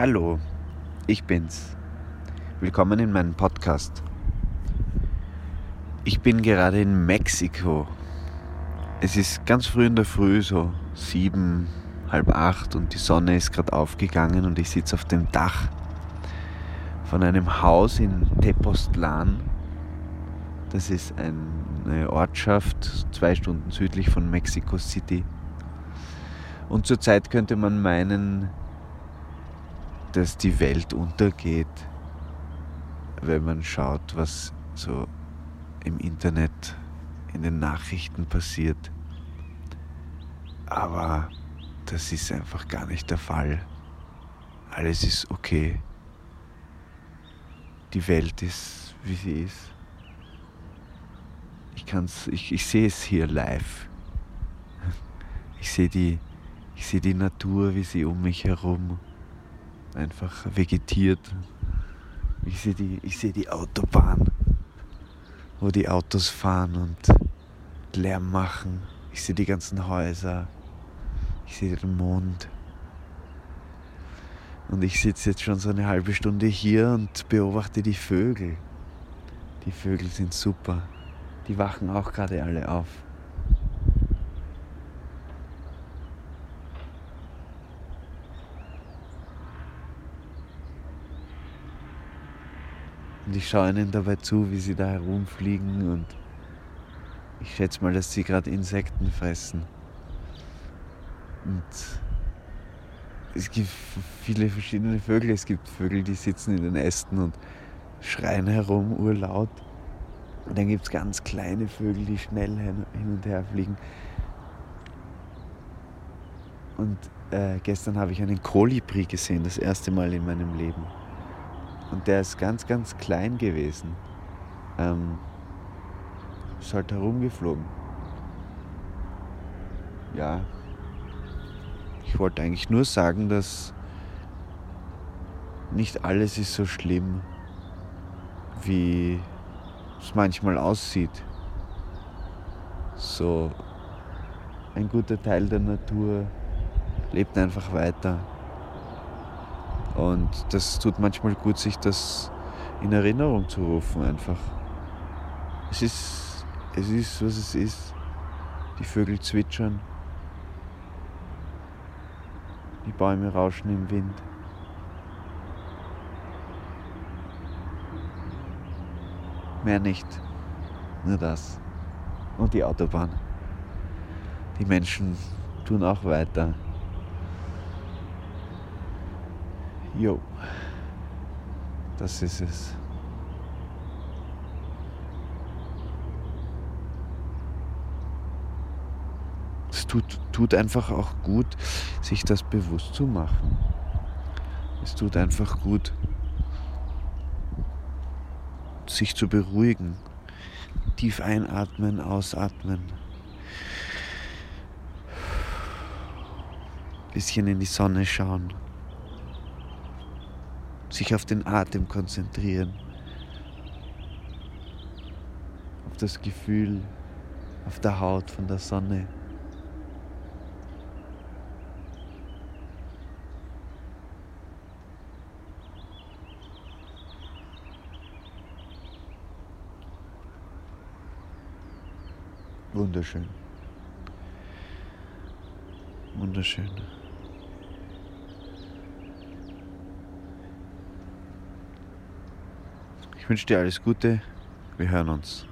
Hallo, ich bin's. Willkommen in meinem Podcast. Ich bin gerade in Mexiko. Es ist ganz früh in der Früh, so sieben, halb acht und die Sonne ist gerade aufgegangen und ich sitze auf dem Dach von einem Haus in Tepoztlan. Das ist eine Ortschaft zwei Stunden südlich von Mexico City. Und zurzeit könnte man meinen, dass die Welt untergeht, wenn man schaut, was so im Internet, in den Nachrichten passiert. Aber das ist einfach gar nicht der Fall. Alles ist okay. Die Welt ist, wie sie ist. Ich ich, ich sehe es hier live. Ich sehe die, ich sehe die Natur, wie sie um mich herum einfach vegetiert. Ich sehe die, seh die Autobahn, wo die Autos fahren und Lärm machen. Ich sehe die ganzen Häuser. Ich sehe den Mond. Und ich sitze jetzt schon so eine halbe Stunde hier und beobachte die Vögel. Die Vögel sind super. Die wachen auch gerade alle auf. Und ich schaue ihnen dabei zu, wie sie da herumfliegen und ich schätze mal, dass sie gerade Insekten fressen. Und es gibt viele verschiedene Vögel. Es gibt Vögel, die sitzen in den Ästen und schreien herum, urlaut. Und dann gibt es ganz kleine Vögel, die schnell hin und her fliegen. Und äh, gestern habe ich einen Kolibri gesehen, das erste Mal in meinem Leben. Und der ist ganz, ganz klein gewesen. Ähm, ist halt herumgeflogen. Ja. Ich wollte eigentlich nur sagen, dass nicht alles ist so schlimm, wie es manchmal aussieht. So ein guter Teil der Natur lebt einfach weiter. Und das tut manchmal gut, sich das in Erinnerung zu rufen einfach. Es ist, es ist, was es ist. Die Vögel zwitschern. Die Bäume rauschen im Wind. Mehr nicht. Nur das. Und die Autobahn. Die Menschen tun auch weiter. Jo, das ist es. Es tut, tut einfach auch gut, sich das bewusst zu machen. Es tut einfach gut, sich zu beruhigen. Tief einatmen, ausatmen. Bisschen in die Sonne schauen sich auf den Atem konzentrieren, auf das Gefühl auf der Haut von der Sonne. Wunderschön. Wunderschön. Ich wünsche dir alles Gute. Wir hören uns.